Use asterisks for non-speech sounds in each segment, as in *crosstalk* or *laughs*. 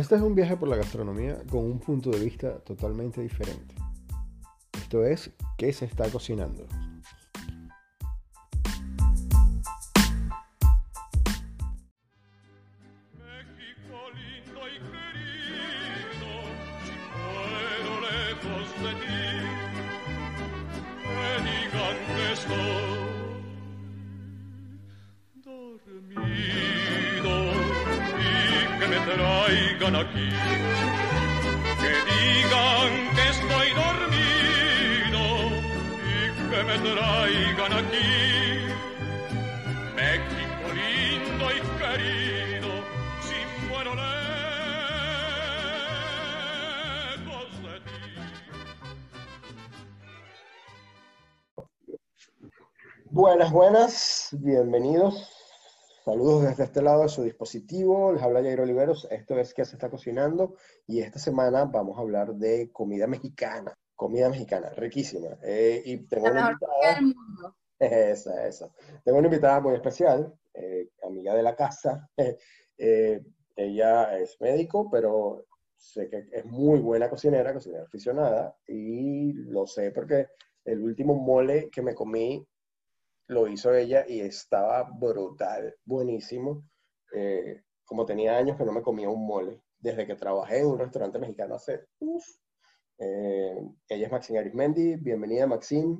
Este es un viaje por la gastronomía con un punto de vista totalmente diferente. Esto es, ¿qué se está cocinando? Desde este lado de su dispositivo. Les habla Jairo Oliveros. Esto es ¿Qué se está cocinando? Y esta semana vamos a hablar de comida mexicana. Comida mexicana, riquísima. Eh, y tengo La una mejor invitada. del mundo. *laughs* Esa, esa. Tengo una invitada muy especial, eh, amiga de la casa. *laughs* Eh, ella es médico, pero sé que es muy buena cocinera, cocinera aficionada, y lo sé porque el último mole que me comí lo hizo ella y estaba brutal, buenísimo. Eh, como tenía años que no me comía un mole, desde que trabajé en un restaurante mexicano hace, uf. Eh, ella es Maxine Arismendi, bienvenida Maxine.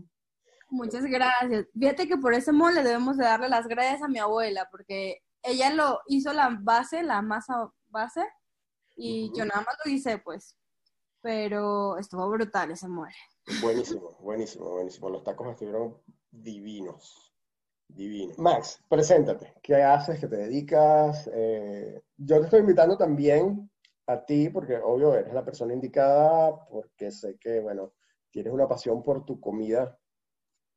Muchas gracias. Fíjate que por ese mole debemos de darle las gracias a mi abuela, porque ella lo hizo la base, la masa base, y yo nada más lo hice, pues. Pero estuvo brutal ese mole. Buenísimo, buenísimo, buenísimo. Los tacos estuvieron divinos, divinos. Max, preséntate. ¿Qué haces? ¿Qué te dedicas? Eh, yo te estoy invitando también a ti, porque obvio eres la persona indicada, porque sé que, bueno, tienes una pasión por tu comida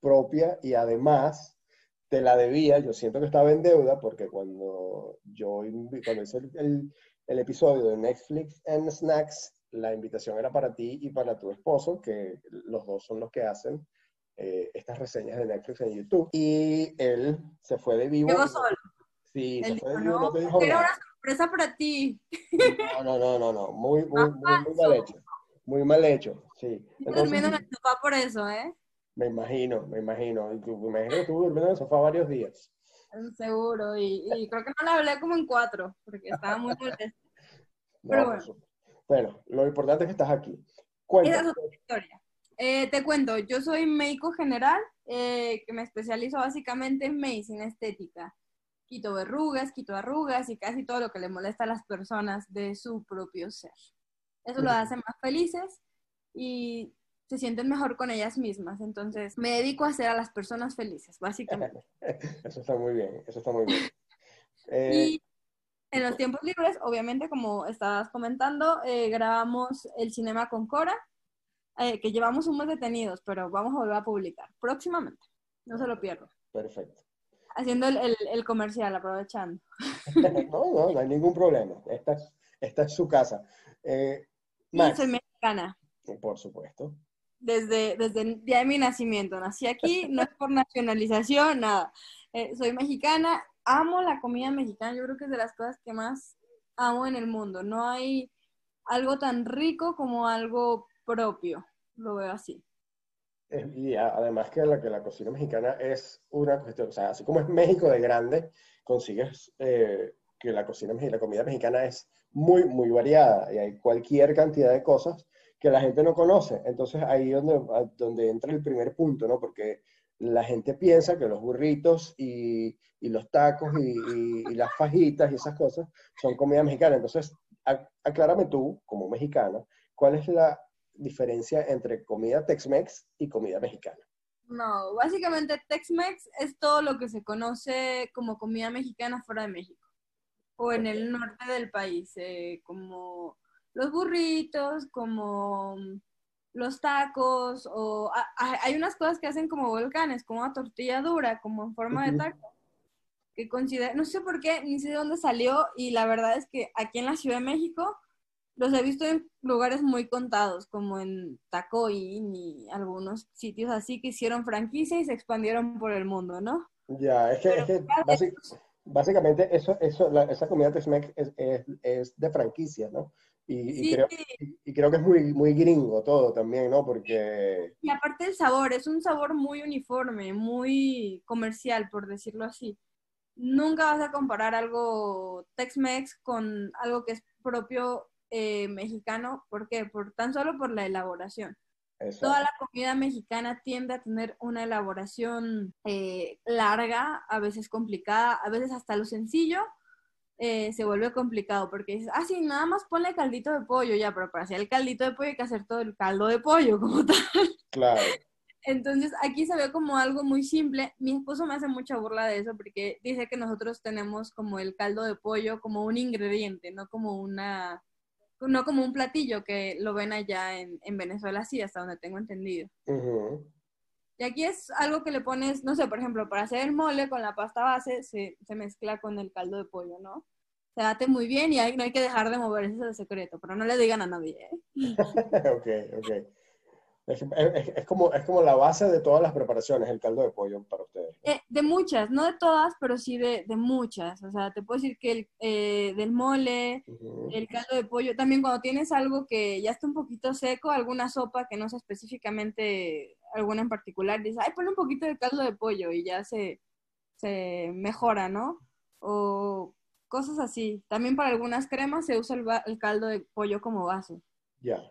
propia y además te la debía. Yo siento que estaba en deuda porque cuando yo cuando hice el, el- el episodio de Netflix and Snacks, la invitación era para ti y para tu esposo, que los dos son los que hacen eh, estas reseñas de Netflix en YouTube. Y él se fue de vivo. Llegó solo. Sí, se Él fue dijo, de vivo, no no, te dijo era nada. una sorpresa para ti. No, no, no, no, no. Muy, muy, muy, muy mal hecho. Muy mal hecho, sí. Entonces, durmiendo en el sofá por eso, ¿eh? me imagino, me imagino. Me imagino que estuvo durmiendo en el sofá varios días. Seguro. Y, y creo que no le hablé como en cuatro, porque estaba muy molesta. *laughs* Pero bueno. Bueno, lo importante es que estás aquí. Esa es Cuéntame. otra historia. Eh, te cuento, yo soy médico general, eh, que me especializo básicamente en medicina estética. Quito verrugas, quito arrugas y casi todo lo que le molesta a las personas de su propio ser. Eso lo Ujú. hace más felices y se sienten mejor con ellas mismas. Entonces, me dedico a hacer a las personas felices, básicamente. *laughs* Eso está muy bien, eso está muy bien. *laughs* Eh, Y en los tiempos libres, obviamente, como estabas comentando, eh, grabamos el cinema con Cora, eh, que llevamos un mes detenidos, pero vamos a volver a publicar próximamente. No se lo pierdan. perfecto. Haciendo el, el- el comercial, aprovechando. *laughs* No, no, no hay ningún problema. Esta es, esta es su casa. Eh, Max, soy mexicana, por supuesto. desde, desde el día de mi nacimiento. Nací aquí, no es por nacionalización, nada. Eh, soy mexicana, amo la comida mexicana, yo creo que es de las cosas que más amo en el mundo. No hay algo tan rico como algo propio, lo veo así. Eh, Y además que la, que la cocina mexicana es una cuestión, o sea, así como es México de grande, consigues eh, que la cocina, la comida mexicana es muy, muy variada y hay cualquier cantidad de cosas que la gente no conoce. Entonces ahí es donde, donde entra el primer punto, ¿no? Porque la gente piensa que los burritos y, y los tacos y, y- y las fajitas y esas cosas son comida mexicana. Entonces, aclárame tú, como mexicana, ¿cuál es la diferencia entre comida Tex-Mex y comida mexicana? No, básicamente Tex-Mex es todo lo que se conoce como comida mexicana fuera de México o en el norte del país, eh, como los burritos, como los tacos, o a- a- hay unas cosas que hacen como volcanes, como una tortilla dura, como en forma de taco, que considera, no sé por qué, ni sé de dónde salió, y la verdad es que aquí en la Ciudad de México los he visto en lugares muy contados, como en Tacoín y algunos sitios así que hicieron franquicia y se expandieron por el mundo, ¿no? Ya, es que, es que Básicamente, eso, eso, la- esa comida Tex-Mex es, es, es de franquicia, ¿no? Y, y Sí, creo, y, y creo que es muy, muy gringo todo también, ¿no? Porque, y aparte el sabor, es un sabor muy uniforme, muy comercial, por decirlo así. Nunca vas a comparar algo Tex-Mex con algo que es propio eh, mexicano. ¿Por qué? Por, tan solo por la elaboración. eso, Toda la comida mexicana tiende a tener una elaboración eh, larga, a veces complicada, a veces hasta lo sencillo eh, se vuelve complicado porque dices, ah, sí, nada más ponle caldito de pollo, ya, pero para hacer el caldito de pollo hay que hacer todo el caldo de pollo como *laughs* tal. claro, Entonces aquí se ve como algo muy simple. Mi esposo me hace mucha burla de eso porque dice que nosotros tenemos como el caldo de pollo como un ingrediente, no como una, no como un platillo que lo ven allá en, en Venezuela, sí, hasta donde tengo entendido. ujú, Y aquí es algo que le pones, no sé, por ejemplo, para hacer el mole con la pasta base se, se mezcla con el caldo de pollo, ¿no? Se bate muy bien y hay- no hay que dejar de mover, ese es el secreto, pero no le digan a nadie, ¿eh? *laughs* ok, ok. Es, es- es como, es como la base de todas las preparaciones, el caldo de pollo para ustedes. Eh, de muchas, no de todas, pero sí de, de muchas. O sea, te puedo decir que el, eh, del mole, el caldo de pollo, también cuando tienes algo que ya está un poquito seco, alguna sopa que no sea específicamente alguna en particular, dices, ay, ponle un poquito de caldo de pollo y ya se, se mejora, ¿no? O cosas así. También para algunas cremas se usa el, el caldo de pollo como base. Ya,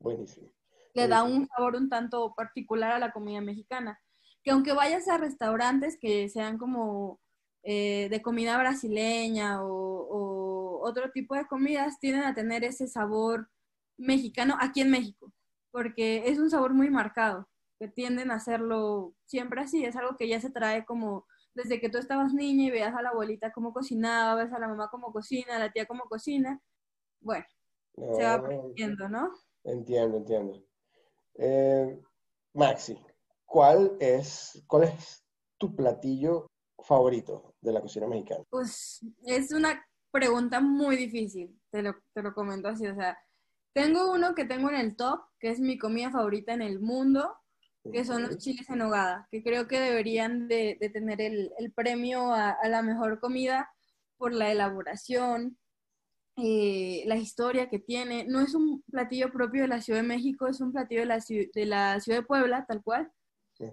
buenísimo. Le da un sabor un tanto particular a la comida mexicana. Que aunque vayas a restaurantes que sean como eh, de comida brasileña o, o otro tipo de comidas, tienden a tener ese sabor mexicano aquí en México, porque es un sabor muy marcado, que tienden a hacerlo siempre así, es algo que ya se trae como desde que tú estabas niña y veías a la abuelita cómo cocinaba, ves a la mamá cómo cocina, a la tía cómo cocina, bueno, se va No, aprendiendo, ¿no? entiendo, entiendo. Eh, Maxi, ¿cuál es, cuál es tu platillo favorito de la cocina mexicana? Pues es una pregunta muy difícil, te lo, te lo comento así, o sea, tengo uno que tengo en el top, que es mi comida favorita en el mundo, que son los chiles en nogada, que creo que deberían de, de tener el, el premio a, a la mejor comida por la elaboración, eh, la historia que tiene. No es un platillo propio de la Ciudad de México, es un platillo de la, de la Ciudad de Puebla, tal cual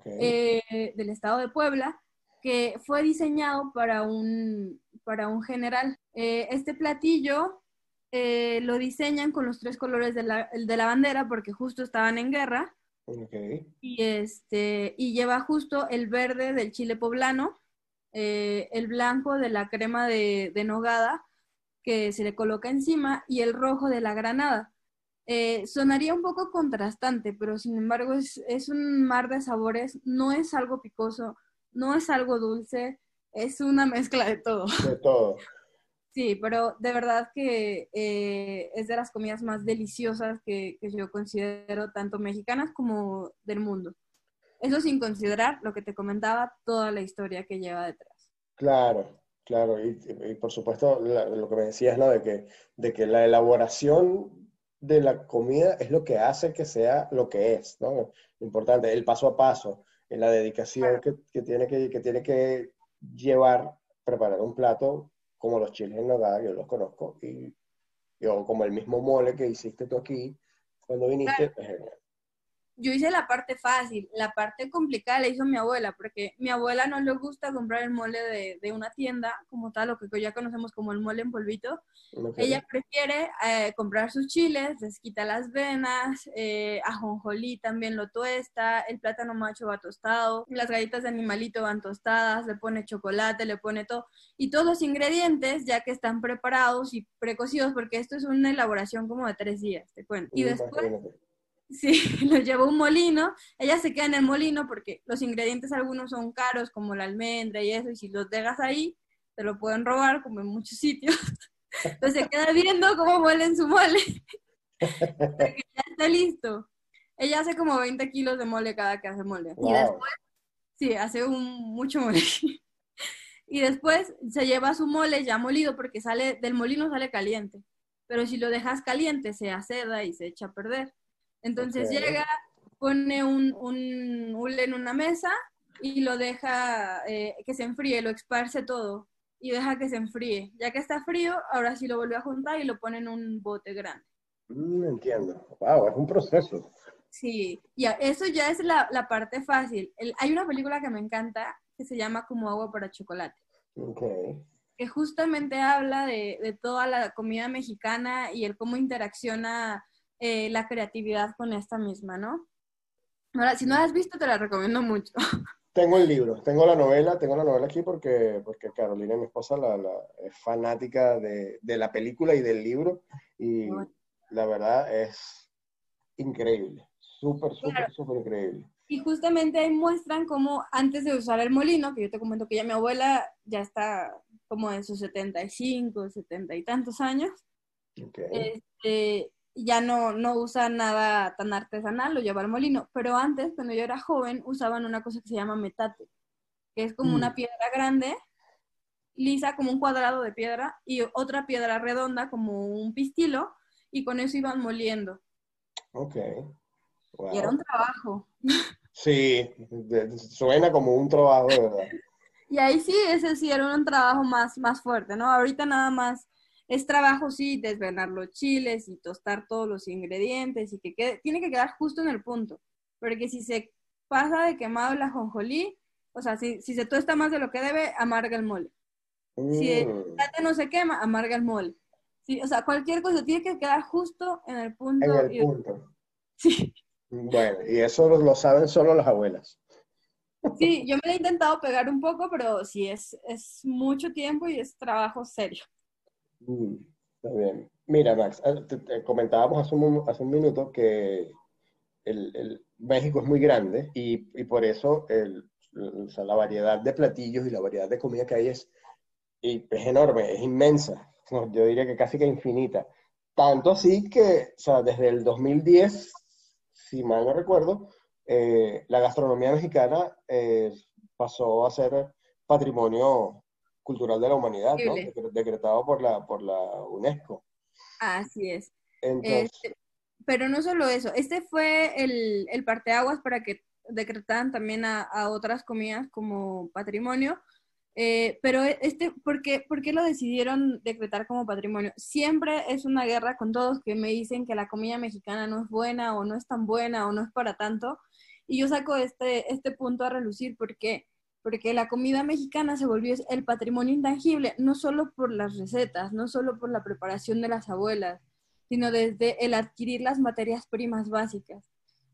eh, del estado de Puebla, que fue diseñado para un, para un general. Eh, este platillo eh, lo diseñan con los tres colores de la, de la bandera porque justo estaban en guerra y, este, y lleva justo el verde del chile poblano, el blanco de la crema de, de nogada que se le coloca encima y el rojo de la granada. Eh, sonaría un poco contrastante, pero sin embargo es, es un mar de sabores, no es algo picoso, no es algo dulce, es una mezcla de todo. de todo. *laughs* Sí, pero de verdad que eh, es de las comidas más deliciosas que, que yo considero tanto mexicanas como del mundo. Eso sin considerar lo que te comentaba, toda la historia que lleva detrás. Claro, claro, y, y por supuesto la- lo que me decías, ¿no? De que, de que la elaboración de la comida es lo que hace que sea lo que es, ¿no? Importante, el paso a paso, en la dedicación que, que tiene que, que tiene que llevar preparar un plato como los chiles en nogada, yo los conozco, y, y- o como el mismo mole que hiciste tú aquí cuando viniste, es genial. Yo hice la parte fácil, la parte complicada la hizo mi abuela, porque mi abuela no le gusta comprar el mole de, de una tienda como tal, lo que ya conocemos como el mole en polvito. Ella prefiere eh, comprar sus chiles, les quita las venas, eh, ajonjolí también lo tuesta, el plátano macho va tostado, las galletas de animalito van tostadas, le pone chocolate, le pone todo, y todos los ingredientes ya que están preparados y precocidos, porque esto es una elaboración como de tres días, te cuento. Y después imagínate. Sí, *laughs* lo llevó a un molino. Ella se queda en el molino porque los ingredientes algunos son caros, como la almendra y eso, y si los dejas ahí, te lo pueden robar, como en muchos sitios. *laughs* Entonces se queda viendo cómo muelen su mole. Porque ya está listo. Ella hace como 20 kilos de mole cada que hace mole. Y después, sí, hace un, mucho mole. *laughs* Y después se lleva su mole ya molido porque sale del molino sale caliente. Pero si lo dejas caliente se aceda y se echa a perder. Entonces llega, pone un, un hule en una mesa y lo deja eh, que se enfríe, lo esparce todo. y deja que se enfríe. Ya que está frío, ahora sí lo vuelve a juntar y lo pone en un bote grande. Mm, entiendo. Wow, es un proceso. Sí, ya, eso ya es la, la parte fácil. El- hay una película que me encanta que se llama Como agua para chocolate, Ok. que justamente habla de, de toda la comida mexicana y el cómo interacciona eh, la creatividad con esta misma, ¿no? Ahora, si no la has visto, te la recomiendo mucho. *laughs* Tengo el libro, tengo la novela, tengo la novela aquí porque, porque Carolina, mi esposa, la, la- es fanática de, de la película y del libro y Bueno. la verdad es increíble, súper, súper, Claro. súper increíble. Y justamente ahí muestran cómo antes de usar el molino, que yo te comento que ya mi abuela ya está como en sus 75, 70 y tantos años, Ok. este, ya no, no usa nada tan artesanal, lo lleva al molino. Pero antes, cuando yo era joven, usaban una cosa que se llama metate, que es como Mm. una piedra grande, lisa, como un cuadrado de piedra, y otra piedra redonda, como un pistilo, y con eso iban moliendo. Ok. Y era un trabajo. Sí, suena como un trabajo de verdad. *laughs* Y ahí sí, ese sí era un trabajo más, más fuerte, ¿no? Ahorita nada más es trabajo, sí, desvenar los chiles y tostar todos los ingredientes y que quede, tiene que quedar justo en el punto. Porque si se pasa de quemado la jonjolí, o sea, si, si se tuesta más de lo que debe, amarga el mole. Si el Mm, plátano no se quema, amarga el mole. Sí, o sea, cualquier cosa tiene que quedar justo en el punto. en el y- punto. Sí, Bueno, y eso lo, lo saben solo las abuelas. sí, yo me he intentado pegar un poco, pero sí, es, es mucho tiempo y es trabajo serio. Mm, bien. Mira, Max, te comentábamos hace un, hace un minuto que el, el- México es muy grande y, y por eso el- o sea, la variedad de platillos y la variedad de comida que hay es, y es enorme, es inmensa. Yo diría que casi que infinita. Tanto así que, o sea, desde el 2010, si mal no recuerdo, eh, la gastronomía mexicana eh, pasó a ser patrimonio cultural de la humanidad, ¿no? Decretado por la, por la UNESCO. Así es. Entonces, Este, pero no solo eso, este fue el, el parteaguas para que decretaran también a, a otras comidas como patrimonio. Eh, pero este, ¿por qué, por qué lo decidieron decretar como patrimonio? Siempre es una guerra con todos que me dicen que la comida mexicana no es buena o no es tan buena o no es para tanto. Y yo saco este, este punto a relucir porque, porque la comida mexicana se volvió el patrimonio intangible, no solo por las recetas, no solo por la preparación de las abuelas, sino desde el adquirir las materias primas básicas.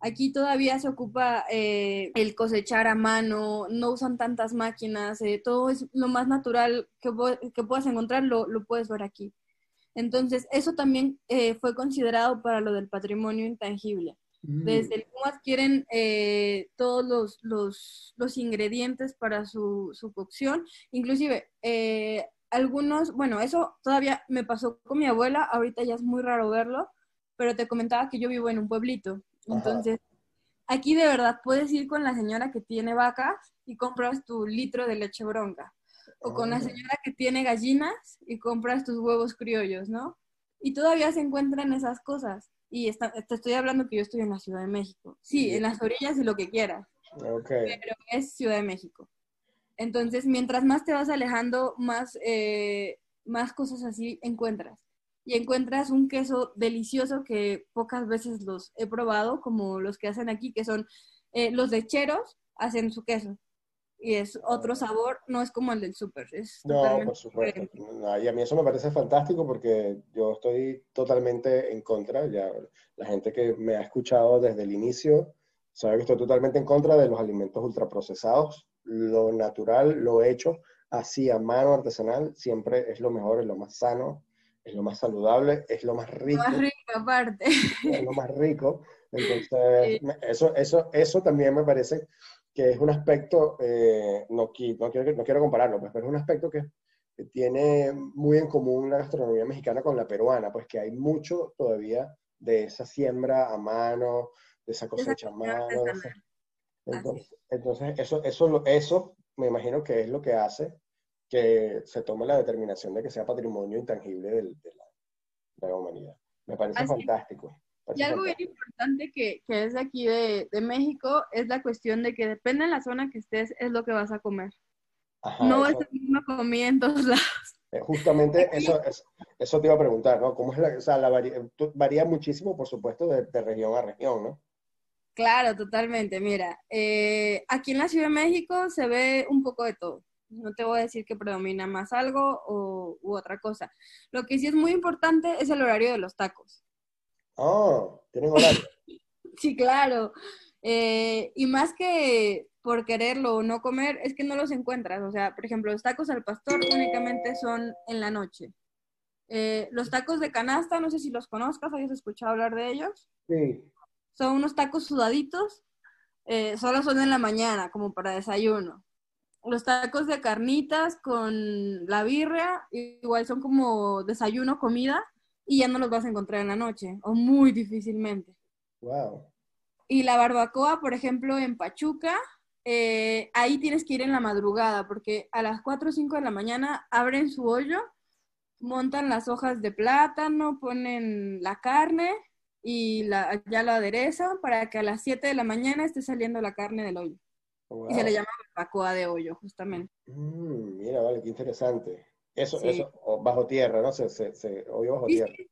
Aquí todavía se ocupa eh, el cosechar a mano, no usan tantas máquinas, eh, todo es lo más natural que, que puedas encontrar, lo, lo puedes ver aquí. Entonces, eso también eh, fue considerado para lo del patrimonio intangible. Mm, Desde el cómo adquieren eh, todos los, los, los ingredientes para su, su cocción. Inclusive, eh, algunos, bueno, eso todavía me pasó con mi abuela, ahorita ya es muy raro verlo, pero te comentaba que yo vivo en un pueblito. Ajá. Entonces, aquí de verdad puedes ir con la señora que tiene vacas y compras tu litro de leche bronca. O con la Ah. señora que tiene gallinas y compras tus huevos criollos, ¿no? Y todavía se encuentran esas cosas. Y está- te estoy hablando que yo estoy en la Ciudad de México. Sí, en las orillas y lo que quieras, pero es Ciudad de México. Entonces, mientras más te vas alejando, más, eh, más cosas así encuentras. Y encuentras un queso delicioso que pocas veces los he probado, como los que hacen aquí, que son eh, los lecheros, hacen su queso. Y es otro sabor, no es como el del súper. No, por supuesto. No, Y a mí eso me parece fantástico porque yo estoy totalmente en contra. Ya la gente que me ha escuchado desde el inicio sabe que estoy totalmente en contra de los alimentos ultraprocesados. Lo natural, lo hecho así a mano artesanal, siempre es lo mejor, es lo más sano, es lo más saludable, es lo más rico, Más rico aparte. es lo más rico. *laughs* Entonces, eso, eso, eso también me parece que es un aspecto, eh, no, no, quiero, no quiero compararlo, pues, pero es un aspecto que, que tiene muy en común la gastronomía mexicana con la peruana, pues que hay mucho todavía de esa siembra a mano, de esa cosecha a mano. de esa- entonces, entonces eso, eso, eso me imagino que es lo que hace que se tome la determinación de que sea patrimonio intangible del- de, la, de la humanidad. Me parece Así fantástico. Y algo bien importante que, que es de aquí de, de México es la cuestión de que depende de la zona que estés, es lo que vas a comer. Ajá, no eso- es la misma comida en todos *laughs* lados. Eh, Justamente eso, es- eso te iba a preguntar, ¿no? ¿Cómo es la, o sea, la tú- varía muchísimo, por supuesto, de, de región a región, ¿no? Claro, totalmente. Mira, eh, aquí en la Ciudad de México se ve un poco de todo. No te voy a decir que predomina más algo o, u otra cosa. Lo que sí es muy importante es el horario de los tacos. Ah, tienen horario. *laughs* Sí, claro. Eh, y más que por quererlo o no comer, es que no los encuentras. O sea, por ejemplo, los tacos al pastor únicamente son en la noche. Eh, los tacos de canasta, no sé si los conozcas, hayas escuchado hablar de ellos. Sí. Son unos tacos sudaditos, eh, solo son en la mañana, como para desayuno. Los tacos de carnitas con la birria, igual son como desayuno, comida, y ya no los vas a encontrar en la noche, o muy difícilmente. Wow. Y la barbacoa, por ejemplo, en Pachuca, eh, ahí tienes que ir en la madrugada, porque a las 4 o 5 de la mañana abren su hoyo, montan las hojas de plátano, ponen la carne y la, ya la aderezan para que a las 7 de la mañana esté saliendo la carne del hoyo. Y se le llama barbacoa de hoyo, justamente. Mm, mira, vale, qué interesante. Eso, Sí. eso, o bajo tierra, ¿no? Se, se, se, hoyo bajo Sí, tierra. sí,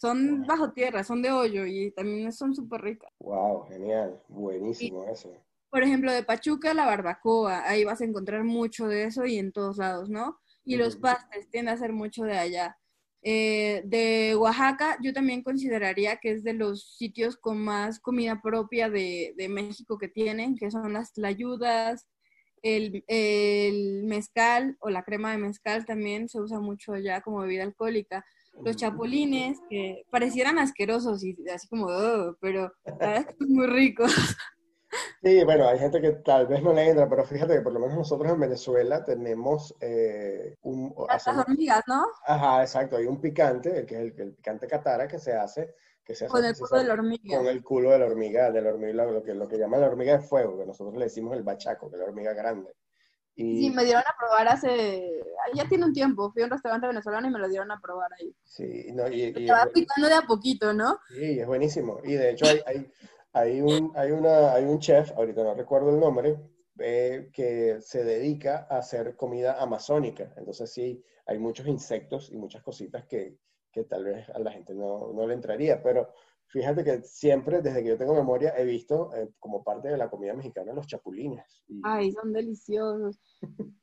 Son bajo tierra, son de hoyo y también son súper ricas. Wow, genial. Buenísimo eso. por ejemplo, de Pachuca, la barbacoa, ahí vas a encontrar mucho de eso y en todos lados, ¿no? Y los pastes tienden a ser mucho de allá. Eh, de Oaxaca, yo también consideraría que es de los sitios con más comida propia de, de México que tienen, que son las tlayudas, el, el mezcal o la crema de mezcal también se usa mucho allá como bebida alcohólica. Los chapulines, que parecieran asquerosos y así como, pero la verdad es que son muy ricos. *laughs* Sí, bueno, hay gente que tal vez no le entra, pero fíjate que por lo menos nosotros en Venezuela tenemos eh, un... Las hacemos- hormigas, ¿no? Ajá, exacto, hay un picante, que es el, el picante catara que se hace, que se Con el culo de la hormiga. con el culo de la hormiga, de la hormiga, lo que, lo que llaman la hormiga de fuego, que nosotros le decimos el bachaco, que es la hormiga grande. Y Sí, me dieron a probar hace... Ya tiene un tiempo. Fui a un restaurante venezolano y me lo dieron a probar ahí. sí, no, y, y- va picando de a poquito, ¿no? sí, es buenísimo. Y de hecho hay, hay, hay un, hay, una, hay un chef, ahorita no recuerdo el nombre, eh, que se dedica a hacer comida amazónica. Entonces sí, hay muchos insectos y muchas cositas que, que tal vez a la gente no, no le entraría, pero fíjate que siempre, desde que yo tengo memoria, he visto eh, como parte de la comida mexicana los chapulines. Y- Ay, son deliciosos. *laughs*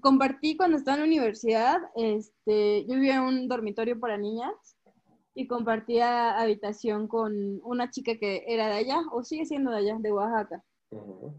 Compartí cuando estaba en la universidad, este, yo vivía en un dormitorio para niñas y compartía habitación con una chica que era de allá, o sigue siendo de allá, de Oaxaca. Ujú.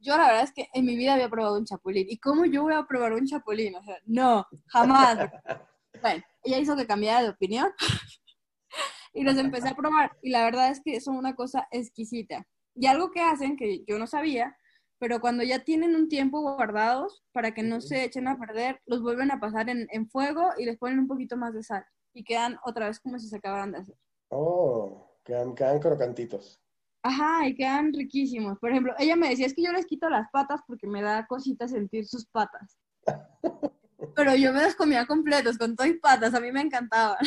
Yo la verdad es que en mi vida había probado un chapulín. ¿Y cómo yo voy a probar un chapulín? O sea, no, jamás. *laughs* Bueno, ella hizo que cambiara de opinión *laughs* y los empecé a probar. Y la verdad es que son una cosa exquisita. Y algo que hacen que yo no sabía, pero cuando ya tienen un tiempo guardados para que no se echen a perder, los vuelven a pasar en, en fuego y les ponen un poquito más de sal. Y quedan otra vez como si se acabaran de hacer. Oh, quedan, quedan crocantitos. Ajá, y quedan riquísimos. Por ejemplo, ella me decía, es que yo les quito las patas porque me da cosita sentir sus patas. *laughs* Pero yo me los comía completos, con todo y patas, a mí me encantaban.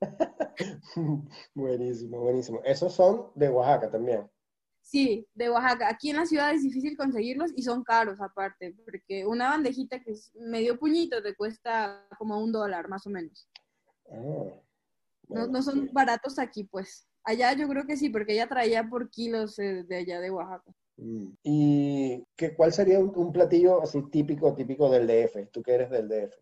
*laughs* Buenísimo, buenísimo. Esos son de Oaxaca también. Sí, de Oaxaca. Aquí en la ciudad es difícil conseguirlos y son caros aparte, porque una bandejita que es medio puñito te cuesta como un dólar más o menos. Ah, No, bueno, no son sí. baratos aquí, pues. Allá yo creo que sí, porque ella traía por kilos eh, de allá de Oaxaca. Mm. ¿Y qué, cuál sería un, un platillo así típico, típico del DF? Tú que eres del DF.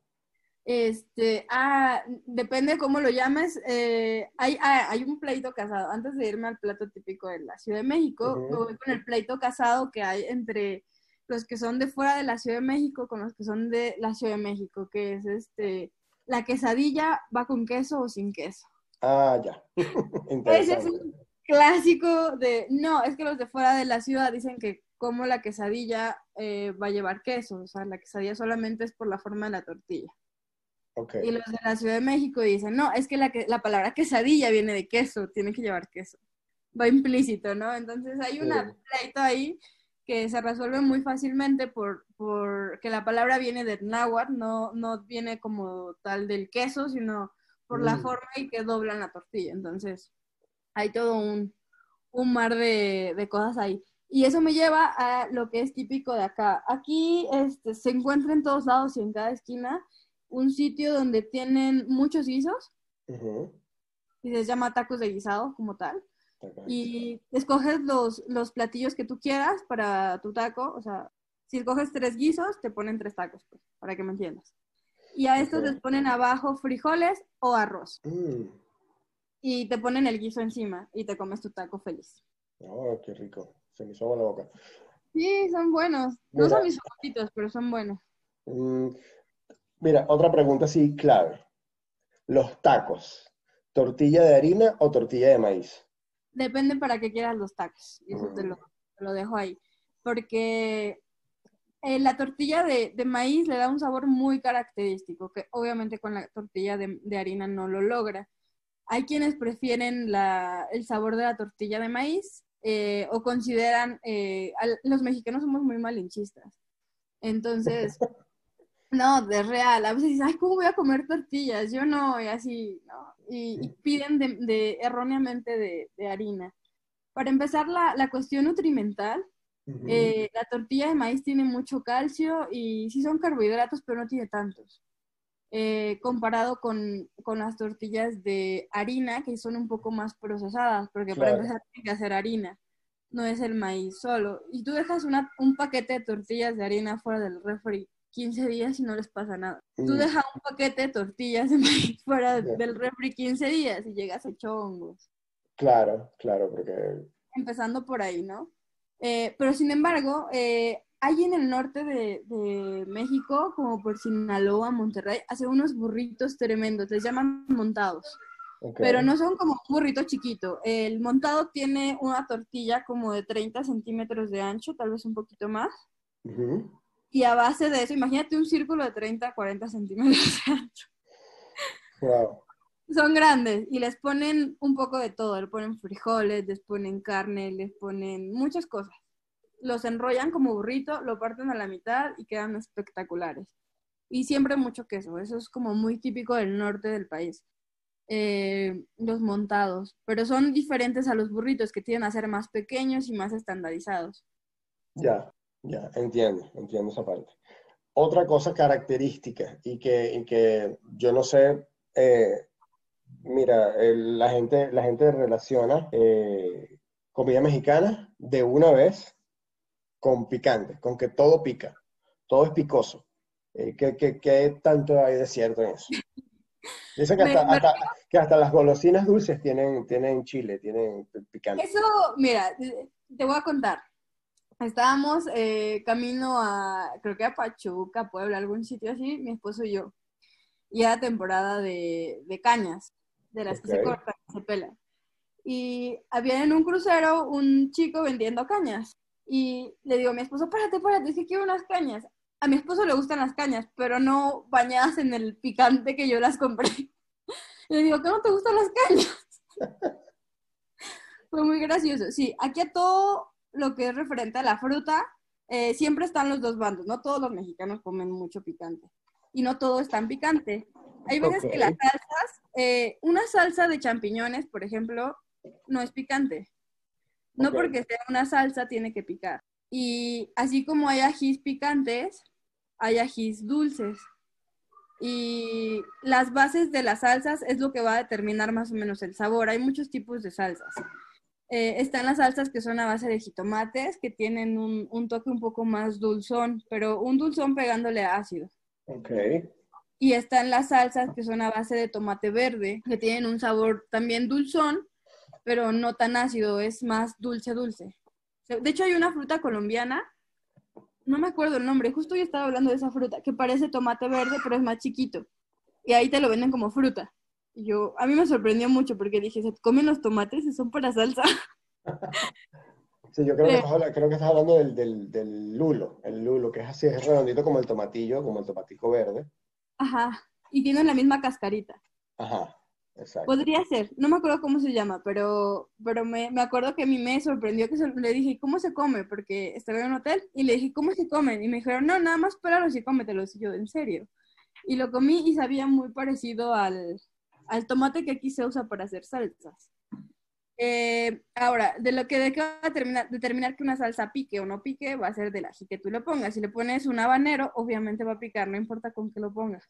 Este, ah, depende cómo lo llames. eh, hay, ah, hay un pleito casado. Antes de irme al plato típico de la Ciudad de México, voy con el pleito casado que hay entre los que son de fuera de la Ciudad de México con los que son de la Ciudad de México, que es este, la quesadilla va con queso o sin queso. Ah, ya. *laughs* Ese es Interesante. un clásico de, no, es que los de fuera de la ciudad dicen que como la quesadilla eh, va a llevar queso, o sea, la quesadilla solamente es por la forma de la tortilla. Ok. Y los de la Ciudad de México dicen, no, es que la, que- la palabra quesadilla viene de queso, tiene que llevar queso. Va implícito, ¿no? Entonces hay una Sí. pleito ahí que se resuelve muy fácilmente por, por que la palabra viene del náhuatl, no, no viene como tal del queso, sino por la Mm. forma en que doblan la tortilla. Entonces hay todo un, un mar de, de cosas ahí. Y eso me lleva a lo que es típico de acá. Aquí este, se encuentra en todos lados y en cada esquina un sitio donde tienen muchos guisos y se llama tacos de guisado como tal. Y escoges los, los platillos que tú quieras para tu taco. O sea, si escoges tres guisos, te ponen tres tacos, pues, para que me entiendas. Y a estos les ponen abajo frijoles o arroz. Mm. Y te ponen el guiso encima y te comes tu taco feliz. Oh, qué rico. Se me hizo agua la boca. Sí, son buenos. No son mis favoritos, pero son buenos. Mm, Mira, otra pregunta así clave. Los tacos, ¿tortilla de harina o tortilla de maíz? Depende para qué quieras los tacos. Y eso te lo, te lo dejo ahí. Porque eh, la tortilla de, de maíz le da un sabor muy característico, que obviamente con la tortilla de, de harina no lo logra. Hay quienes prefieren la- el sabor de la tortilla de maíz eh, o consideran, eh, al- los mexicanos somos muy malinchistas. Entonces, *laughs* no, de real. A veces dicen, ay, ¿cómo voy a comer tortillas? Yo no, y así, ¿no? Y, y piden de, de- erróneamente de, de harina. Para empezar, la, la cuestión nutrimental, eh, la tortilla de maíz tiene mucho calcio y sí son carbohidratos, pero no tiene tantos. Eh, comparado con, con las tortillas de harina, que son un poco más procesadas, porque para Claro. empezar tiene que hacer harina, no es el maíz solo. Y tú dejas una- un paquete de tortillas de harina fuera del refri 15 días y no les pasa nada. Tú Mm. dejas un paquete de tortillas de maíz fuera Ya. del refri 15 días y llegas hecho hongos Claro, claro, porque empezando por ahí, ¿no? Eh, pero sin embargo, eh, hay en el norte de, de México, como por Sinaloa, Monterrey, hacen unos burritos tremendos, les llaman montados, pero no son como un burrito chiquito. El montado tiene una tortilla como de 30 centímetros de ancho, tal vez un poquito más, y a base de eso, imagínate un círculo de 30 a 40 centímetros de ancho. Wow. Son grandes y les ponen un poco de todo, le ponen frijoles, les ponen carne, les ponen muchas cosas. Los enrollan como burrito, lo parten a la mitad y quedan espectaculares. Y siempre mucho queso, eso es como muy típico del norte del país. Eh, los montados, pero son diferentes a los burritos que tienden a ser más pequeños y más estandarizados. Ya, ya, entiendo, entiendo esa parte. Otra cosa característica y que, y que yo no sé, eh, mira, el- la gente, la gente relaciona eh, comida mexicana de una vez con picante, con que todo pica, todo es picoso. Eh, ¿qué, qué- qué tanto hay de cierto en eso? *laughs* Dicen que hasta, que hasta las golosinas dulces tienen, tienen chile, tienen picante. Eso, mira, te voy a contar. Estábamos eh, camino a, creo que a Pachuca, Puebla, algún sitio así, mi esposo y yo. Y era temporada de, de cañas, de las que se cortan, se pelan. Y había en un crucero un chico vendiendo cañas. Y le digo a mi esposo, párate, párate, es que quiero unas cañas. A mi esposo le gustan las cañas, pero no bañadas en el picante que yo las compré. Y *laughs* le digo, ¿qué no te gustan las cañas? *laughs* Fue muy gracioso. Sí, aquí a todo lo que es referente a la fruta, eh, siempre están los dos bandos. No todos los mexicanos comen mucho picante. Y no todo es tan picante. Hay veces que las salsas, eh, una salsa de champiñones, por ejemplo, no es picante. No porque sea una salsa tiene que picar. Y así como hay ajís picantes, hay ajís dulces. Y las bases de las salsas es lo que va a determinar más o menos el sabor. Hay muchos tipos de salsas. Eh, están las salsas que son a base de jitomates, que tienen un, un toque un poco más dulzón, pero un dulzón pegándole a ácido. Ok, Y están las salsas que son a base de tomate verde, que tienen un sabor también dulzón, pero no tan ácido, es más dulce, dulce. De hecho, hay una fruta colombiana, no me acuerdo el nombre, justo yo estaba hablando de esa fruta, que parece tomate verde, pero es más chiquito. Y ahí te lo venden como fruta. Y yo, a mí me sorprendió mucho porque dije, ¿se comen los tomates y son para salsa? Sí, yo creo que Eh. estás, creo que estás hablando del, del, del lulo, el lulo, que es así, es redondito como el tomatillo, como el tomatico verde. Ajá. Y tienen la misma cascarita. Ajá, exacto. Podría ser, no me acuerdo cómo se llama, pero, pero me, me acuerdo que a mí me sorprendió que se- le dije, ¿cómo se come? Porque estaba en un hotel y le dije, ¿cómo se comen? Y me dijeron, no, nada más pélalos y cómetelos. Y yo, ¿en serio? Y lo comí y sabía muy parecido al, al tomate que aquí se usa para hacer salsas. Eh, ahora, de lo que de va a determinar, determinar que una salsa pique o no pique va a ser del ají que tú le pongas. Si le pones un habanero, obviamente va a picar, no importa con qué lo pongas.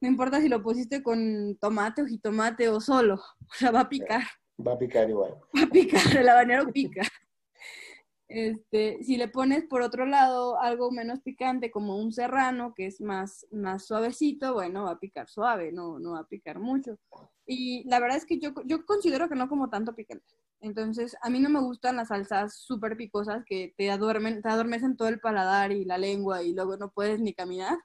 No importa si lo pusiste con tomate o jitomate o solo, o sea, va a picar. Va a picar igual. *laughs* Va a picar, el habanero pica. Este, si le pones por otro lado algo menos picante como un serrano, que es más, más suavecito, bueno, va a picar suave, no, no va a picar mucho. Y la verdad es que yo, yo considero que no como tanto picante. Entonces, a mí no me gustan las salsas súper picosas que te, adormen, te adormecen todo el paladar y la lengua y luego no puedes ni caminar.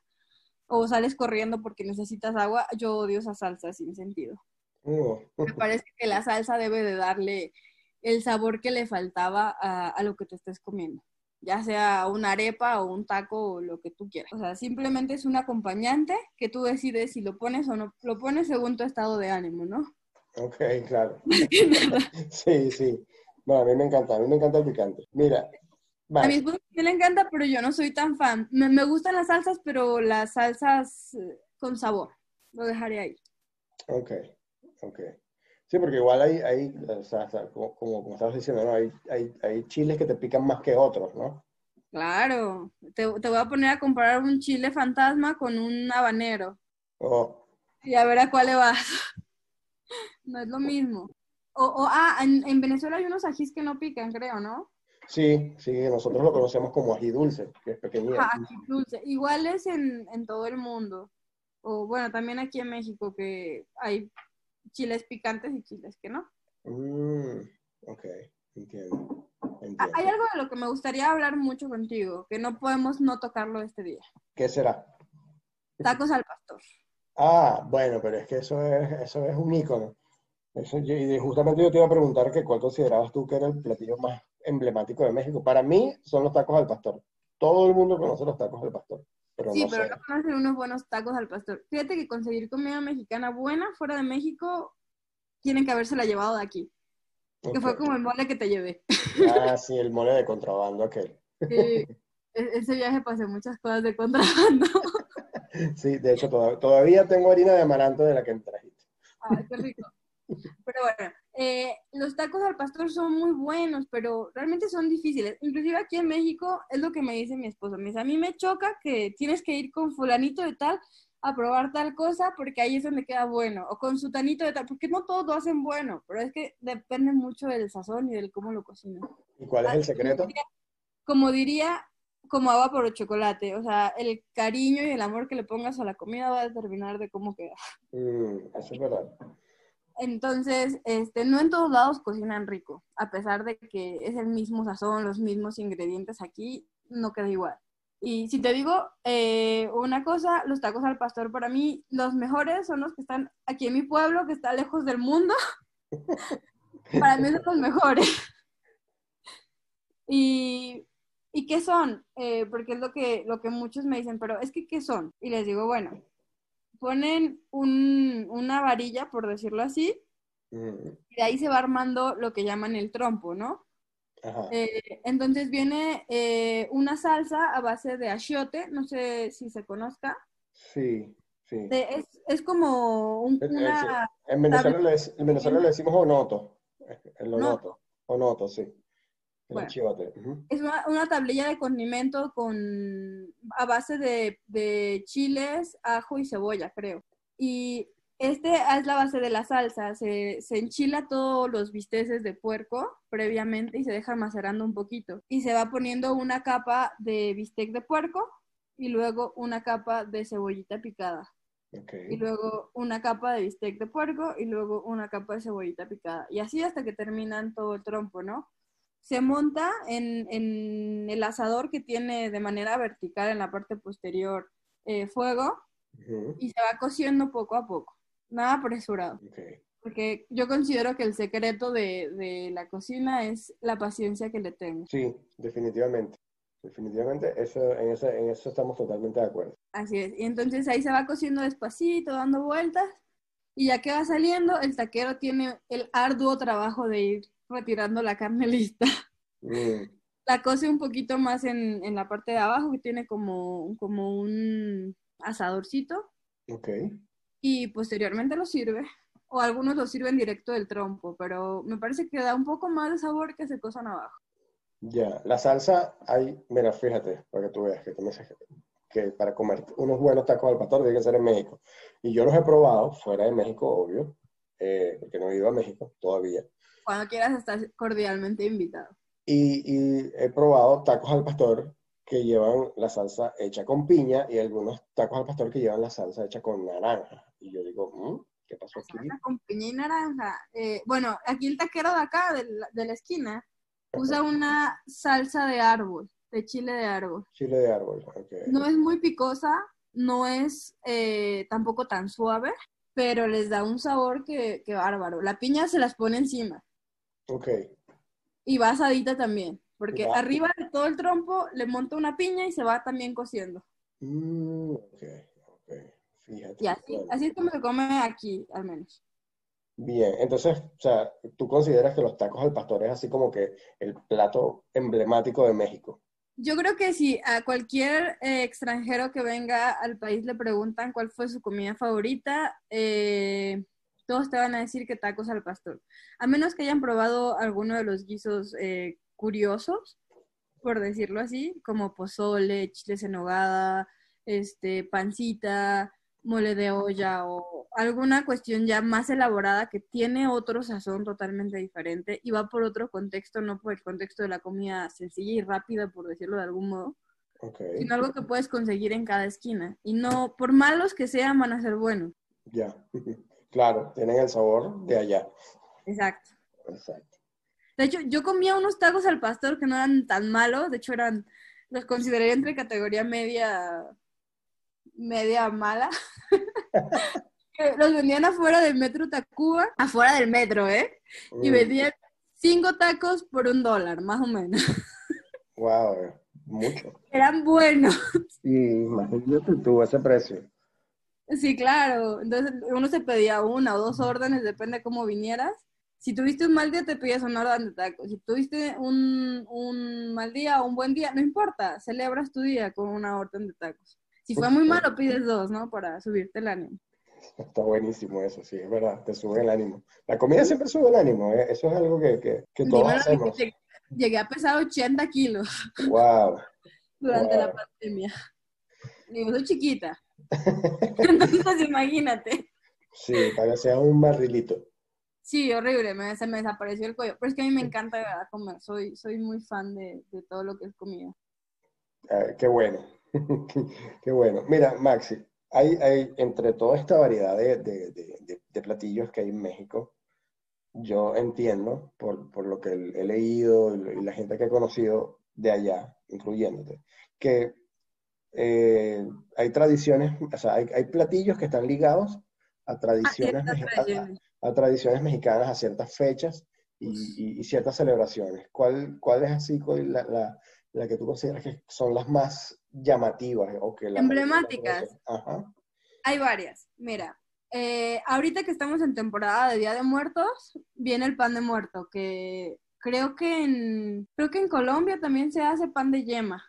O sales corriendo porque necesitas agua. Yo odio esa salsa sin sentido. Uh. Me parece que la salsa debe de darle el sabor que le faltaba a, a, lo que te estés comiendo, ya sea una arepa o un taco o lo que tú quieras. O sea, simplemente es un acompañante que tú decides si lo pones o no, lo pones según tu estado de ánimo, ¿no? Ok, claro. *laughs* sí, sí. No, a mí me encanta, a mí me encanta el picante. Mira. Vale. A mi esposo le encanta, pero yo no soy tan fan. Me, me gustan las salsas, pero las salsas con sabor. Lo dejaré ahí. Ok, ok. Sí, porque igual hay, hay o sea, como, como, estabas diciendo, ¿no? hay, hay, hay, chiles que te pican más que otros, ¿no? Claro, te, te, voy a poner a comparar un chile fantasma con un habanero. Oh. Y a ver a cuál le vas. *laughs* no es lo mismo. O, o ah, en, en, Venezuela hay unos ajís que no pican, creo, ¿no? Sí, sí, nosotros lo conocemos como ají dulce, que es pequeñito. Ah, ají dulce. Igual es en, en todo el mundo. O bueno, también aquí en México que hay chiles picantes y chiles que no. Mm, ok, entiendo, entiendo. Hay algo de lo que me gustaría hablar mucho contigo, que no podemos no tocarlo este día. ¿Qué será? Tacos al pastor. Ah, bueno, pero es que eso es, eso es un ícono. Eso, y justamente yo te iba a preguntar que cuál considerabas tú que era el platillo más emblemático de México. Para mí son los tacos al pastor. Todo el mundo conoce los tacos al pastor. Pero sí, no pero sé. no conocen unos buenos tacos al pastor. Fíjate que conseguir comida mexicana buena fuera de México, tienen que habérsela llevado de aquí. Ok. Que fue como el mole que te llevé. Ah, sí, el mole de contrabando aquel. Sí, e- ese viaje pasé muchas cosas de contrabando. *laughs* Sí, de hecho toda- todavía tengo harina de amaranto de la que me trajiste. Ay, qué rico. Pero bueno, eh, los tacos al pastor son muy buenos, pero realmente son difíciles. Inclusive aquí en México es lo que me dice mi esposo. Me dice, a mí me choca que tienes que ir con fulanito de tal a probar tal cosa porque ahí es donde queda bueno, o con sutanito de tal, porque no todos lo hacen bueno, pero es que depende mucho del sazón y del cómo lo cocinan. ¿Y cuál es el secreto? Como diría, como agua por el chocolate, o sea, el cariño y el amor que le pongas a la comida va a determinar de cómo queda. Mm, eso es verdad. Entonces, este, no en todos lados cocinan rico, a pesar de que es el mismo sazón, los mismos ingredientes aquí, no queda igual. Y si te digo eh, una cosa, los tacos al pastor para mí, los mejores son los que están aquí en mi pueblo, que está lejos del mundo. *laughs* para mí son los mejores. y, ¿Y qué son? Eh, porque es lo que, lo que muchos me dicen, pero es que ¿qué son? Y les digo, bueno, ponen un, una varilla, por decirlo así, Mm, y de ahí se va armando lo que llaman el trompo, ¿no? Ajá. Eh, entonces viene eh, una salsa a base de achiote, no sé si se conozca. Sí, sí. De- es, es como un- Eh, eh, una... En Venezuela, le, en Venezuela le decimos onoto. El onoto. Onoto, sí. Bueno. chivote. ujú. Es una, una tablilla de condimento con, a base de, de chiles, ajo y cebolla, creo. Y este es la base de la salsa. Se, se enchila todos los bisteces de puerco previamente y se deja macerando un poquito. Y se va poniendo una capa de bistec de puerco y luego una capa de cebollita picada. Ok. Y luego una capa de bistec de puerco y luego una capa de cebollita picada. Y así hasta que terminan todo el trompo, ¿no? Se monta en, en el asador que tiene de manera vertical en la parte posterior eh, fuego Ujú, y se va cociendo poco a poco. Nada apresurado. ok. Porque yo considero que el secreto de, de la cocina es la paciencia que le tengo. Sí, definitivamente. Definitivamente, eso, en, eso, en eso estamos totalmente de acuerdo. Así es. Y entonces ahí se va cociendo despacito, dando vueltas. Y ya que va saliendo, el taquero tiene el arduo trabajo de ir retirando la carne *laughs* lista. Mm, La cose un poquito más en, en la parte de abajo, que tiene como, como un asadorcito. ok. Y posteriormente lo sirve. o algunos lo sirven directo del trompo, pero me parece que da un poco más de sabor que se cosan abajo. Ya, la salsa hay, mira, fíjate, para que tú veas que, que para comer unos buenos tacos al pastor tiene que ser en México. Y yo los he probado fuera de México, obvio, eh, porque no he ido a México todavía. Cuando quieras estás cordialmente invitado. Y, y he probado tacos al pastor que llevan la salsa hecha con piña y algunos tacos al pastor que llevan la salsa hecha con naranja. Y yo digo, mm, ¿qué pasó aquí? Salsa con piña y naranja. Eh, bueno, aquí el taquero de acá, de la, de la esquina, usa una salsa de árbol, de chile de árbol. Chile de árbol, ok. No es muy picosa, no es eh, tampoco tan suave, pero les da un sabor que, que bárbaro. La piña se las pone encima Ok, y va asadita también, porque Va. arriba de todo el trompo le monta una piña y se va también cociendo. Mm, ok, ok. Fíjate. Y así, Bueno. así es como se come aquí, al menos. Bien, entonces, o sea, ¿tú consideras que los tacos al pastor es así como que el plato emblemático de México? Yo creo que si a cualquier eh, extranjero que venga al país le preguntan cuál fue su comida favorita, eh, todos te van a decir que tacos al pastor. A menos que hayan probado alguno de los guisos eh, curiosos, por decirlo así, como pozole, chiles en nogada, este, pancita, mole de olla o alguna cuestión ya más elaborada que tiene otro sazón totalmente diferente y va por otro contexto, no por el contexto de la comida sencilla y rápida, por decirlo de algún modo, sino algo que puedes conseguir en cada esquina. Y no, por malos que sean, van a ser buenos. ya. *laughs* Claro, tienen el sabor de allá. Exacto. Exacto. De hecho, yo comía unos tacos al pastor que no eran tan malos, de hecho eran, los consideraría entre categoría media, media mala. *laughs* Los vendían afuera del metro Tacuba, afuera del metro, ¿eh? Y Mm, vendían cinco tacos por un dólar, más o menos. Wow, mucho. Eran buenos. Y imagínate tú ese precio. Sí, claro. Entonces uno se pedía una o dos órdenes, depende de cómo vinieras. Si tuviste un mal día, te pedías una orden de tacos. Si tuviste un, un mal día o un buen día, no importa, celebras tu día con una orden de tacos. Si fue muy malo, pides dos, ¿no? Para subirte el ánimo. Está buenísimo eso, sí, es verdad, te sube el ánimo. La comida siempre sube el ánimo, ¿eh? Eso es algo que, que, que todos Dímelo hacemos. que Llegué a pesar 80 kilos Wow. durante la pandemia. Digo, soy chiquita. *laughs* Entonces, imagínate. Sí, parecía un barrilito. Sí, horrible, me, se me desapareció el cuello. Pero es que a mí me encanta de verdad comer. Soy, soy muy fan de, de todo lo que es comida. Ah, qué bueno, *laughs* qué bueno. Mira, Maxi, hay, hay entre toda esta variedad de- de- de platillos que hay en México, yo entiendo, por, por lo que he leído y la gente que he conocido de allá, incluyéndote, que eh, hay tradiciones, o sea, hay, hay platillos que están ligados a tradiciones, meji- a- tradiciones. a, a tradiciones mexicanas, a ciertas fechas y, y- y ciertas celebraciones. ¿Cuál, cuál es así la, la- la que tú consideras que son las más llamativas o que la Emblemáticas. Ajá. Hay varias. Mira, eh, ahorita que estamos en temporada de Día de Muertos, viene el pan de muerto, que creo que en, creo que en Colombia también se hace pan de yema,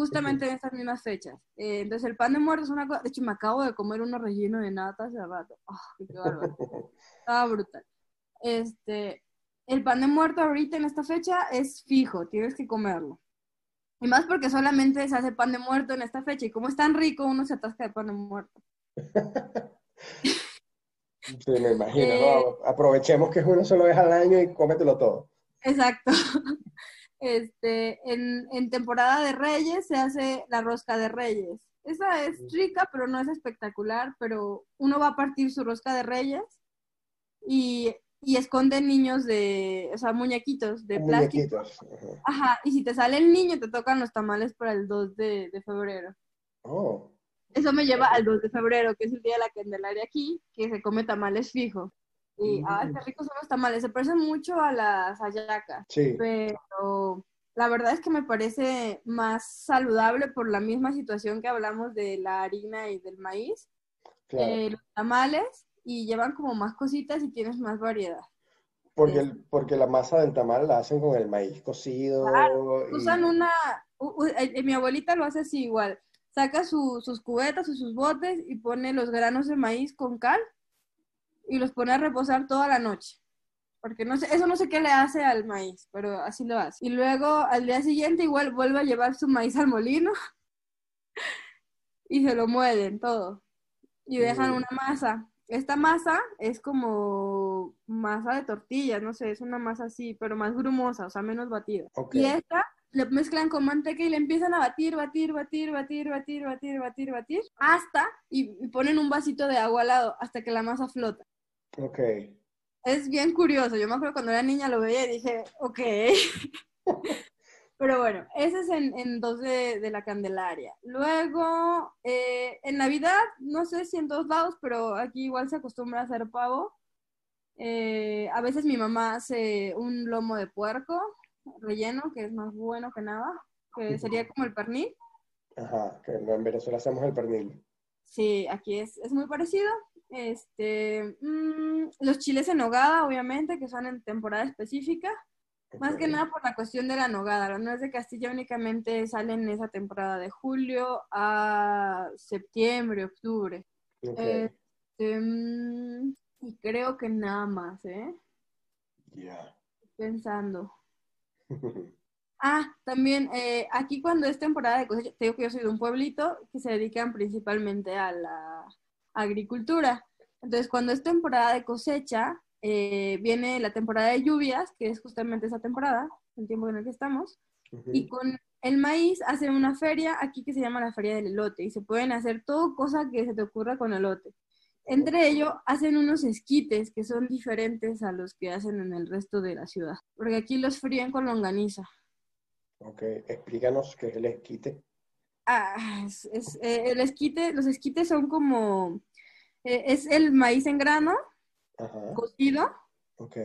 justamente en estas mismas fechas. Eh, entonces el pan de muerto es una cosa, de hecho me acabo de comer uno relleno de nata hace rato. ¡Ah, qué *laughs* bárbaro! Estaba brutal. Este, el pan de muerto ahorita en esta fecha es fijo, tienes que comerlo. Y más porque solamente se hace pan de muerto en esta fecha y como es tan rico, uno se atasca de pan de muerto. *laughs* Sí, me imagino, Eh, ¿no? Aprovechemos que es una sola vez al año y cómetelo todo. Exacto. *laughs* Este, en, en temporada de Reyes se hace la rosca de Reyes. Esa es rica, pero no es espectacular, pero uno va a partir su rosca de Reyes y, y esconde niños de, o sea, muñequitos de plástico. Muñequitos. Ajá. Y si te sale el niño, te tocan los tamales para el 2 de, de febrero. Oh, Eso me lleva al 2 de febrero, que es el día de la Candelaria aquí, que se come tamales fijo. Y, Mm. ay, qué ricos son los tamales. Se parecen mucho a las hallacas, sí. pero la verdad es que me parece más saludable por la misma situación que hablamos de la harina y del maíz. Claro. Eh, los tamales y llevan como más cositas y tienes más variedad. Porque, el- porque la masa del tamal la hacen con el maíz cocido. y- Usan una, u- u- eh, eh, mi abuelita lo hace así igual. Saca su- sus cubetas o sus botes y pone los granos de maíz con cal y los pone a reposar toda la noche. Porque no sé, eso no sé qué le hace al maíz, pero así lo hace. Y luego al día siguiente igual vuelve a llevar su maíz al molino *laughs* y se lo muelen todo. Y dejan una masa. Esta masa es como masa de tortilla, no sé, es una masa así, pero más grumosa, o sea, menos batida. Y esta le mezclan con manteca y le empiezan a batir, batir, batir, batir, batir, batir, batir, batir, hasta, y, y ponen un vasito de agua al lado, hasta que la masa flota. Ok. Es bien curioso, yo me acuerdo cuando era niña lo veía y dije, ok. *laughs* Pero bueno, ese es en, en dos de, de la Candelaria. Luego, eh, en Navidad, no sé si en todos lados, pero aquí igual se acostumbra a hacer pavo. Eh, a veces mi mamá hace un lomo de puerco relleno, que es más bueno que nada, que sería como el pernil. Ajá, que en Venezuela hacemos el pernil. Sí, aquí es, es muy parecido. Este, mm, los chiles en nogada, obviamente, que son en temporada específica. Más que nada por la cuestión de la nogada. La nuez de Castilla únicamente sale en esa temporada de julio a septiembre, octubre. Este, mm, y creo que nada más, ¿eh? Ya. Pensando. *laughs* Ah, también eh, aquí cuando es temporada de cosecha, te digo que yo soy de un pueblito que se dedican principalmente a la agricultura. Entonces, cuando es temporada de cosecha, eh, viene la temporada de lluvias, que es justamente esa temporada, el tiempo en el que estamos, y con el maíz hacen una feria aquí que se llama la Feria del Elote, y se pueden hacer todo cosa que se te ocurra con elote. Entre ellos hacen unos esquites que son diferentes a los que hacen en el resto de la ciudad, porque aquí los fríen con longaniza. Ok, explícanos qué es el esquite. Ah, *laughs* es, es, eh, el esquite, los esquites son como, eh, es el maíz en grano, Ajá, cocido, ok.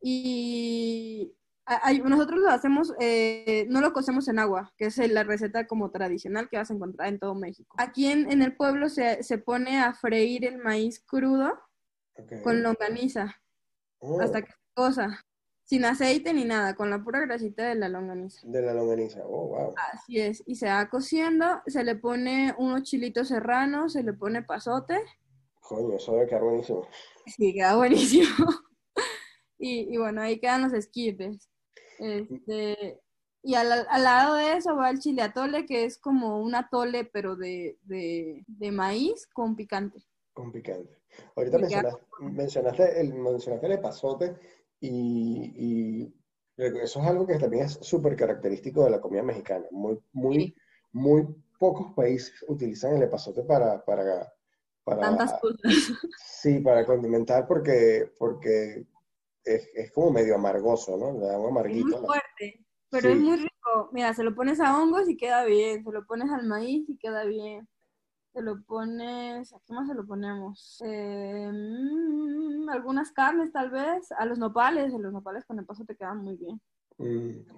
y hay- nosotros lo hacemos, eh, no lo cocemos en agua, que es la receta como tradicional que vas a encontrar en todo México. Aquí en, en el pueblo se, se pone a freír el maíz crudo con longaniza Oh, hasta que se cosa, sin aceite ni nada, con la pura grasita de la longaniza. de la longaniza. Oh, wow. Así es, y se va cociendo, se le pone unos chilitos serranos, se le pone pasote, Coño, eso debe quedar buenísimo. sí, queda buenísimo. *laughs* Y, y bueno, ahí quedan los esquites. Este, y al, al lado de eso va el chile atole, que es como un atole, pero de, de, de maíz con picante. Con picante. Ahorita mencionaste, mencionaste el, mencionaste el epazote y, y eso es algo que también es súper característico de la comida mexicana. Muy, muy, muy pocos países utilizan el epazote para, para, para, Tantas cosas. sí, para condimentar porque, porque es, es como medio amargoso, ¿no? Le da un Es muy amarguito. a la- fuerte, pero Sí. es muy rico. Mira, se lo pones a hongos y queda bien, se lo pones al maíz y queda bien. Se lo pones, ¿a qué más se lo ponemos? Eh, mm, algunas carnes tal vez, a los nopales, a los nopales con el paso te quedan muy bien. Mm.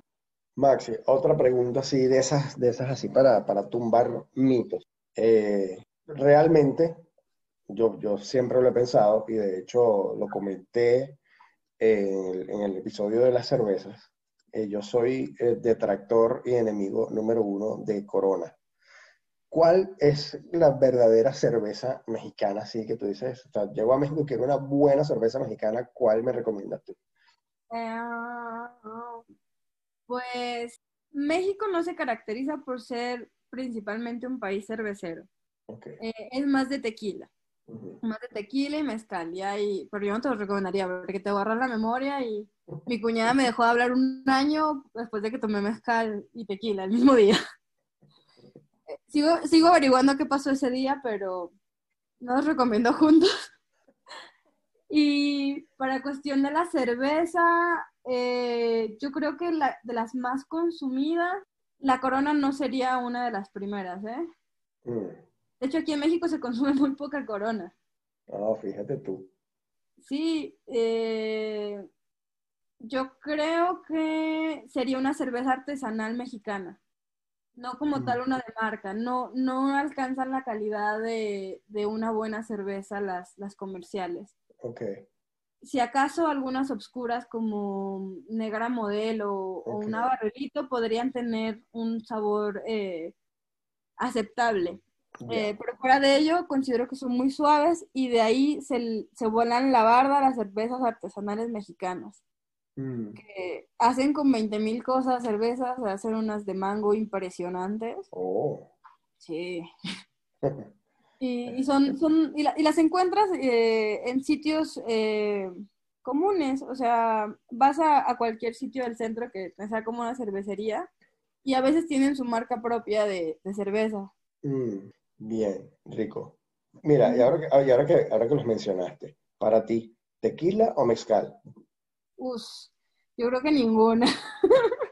Maxi, otra pregunta así de esas, de esas así para, para tumbar mitos. Eh, realmente, yo, yo siempre lo he pensado y de hecho lo comenté en el, en el episodio de las cervezas. Eh, yo soy eh, detractor y enemigo número uno de Corona. ¿Cuál es la verdadera cerveza mexicana? Así que tú dices, o sea, llego a México y quiero una buena cerveza mexicana, ¿cuál me recomiendas tú? Eh, pues México no se caracteriza por ser principalmente un país cervecero, Ok. Eh, es más de tequila. Más de tequila y mezcal, y pero yo no te lo recomendaría porque te borra la memoria y mi cuñada me dejó de hablar un año después de que tomé mezcal y tequila el mismo día. Sigo, sigo averiguando qué pasó ese día, pero no los recomiendo juntos. *laughs* Y para cuestión de la cerveza, eh, yo creo que la, de las más consumidas, la Corona no sería una de las primeras, ¿eh? Mm. De hecho, aquí en México se consume muy poca Corona. No, fíjate tú. Sí, eh, yo creo que sería una cerveza artesanal mexicana, no como tal una de marca, no, no alcanzan la calidad de, de una buena cerveza las, las comerciales. Ok, Si acaso algunas obscuras como Negra Modelo o una. Barrilito podrían tener un sabor eh, aceptable, Eh, pero fuera de ello, considero que son muy suaves y de ahí se, se vuelan la barda las cervezas artesanales mexicanas. Mm. Que hacen con 20 mil cosas cervezas, hacen unas de mango impresionantes. Oh. Sí. *laughs* Y, y son, son, y, la- y las encuentras eh, en sitios eh, comunes, o sea, vas a, a cualquier sitio del centro que sea como una cervecería y a veces tienen su marca propia de, de cerveza. Mm, bien, rico. Mira, y ahora que, y ahora que, ahora que los mencionaste, para ti, ¿tequila o mezcal? Us, yo creo que ninguna. *laughs*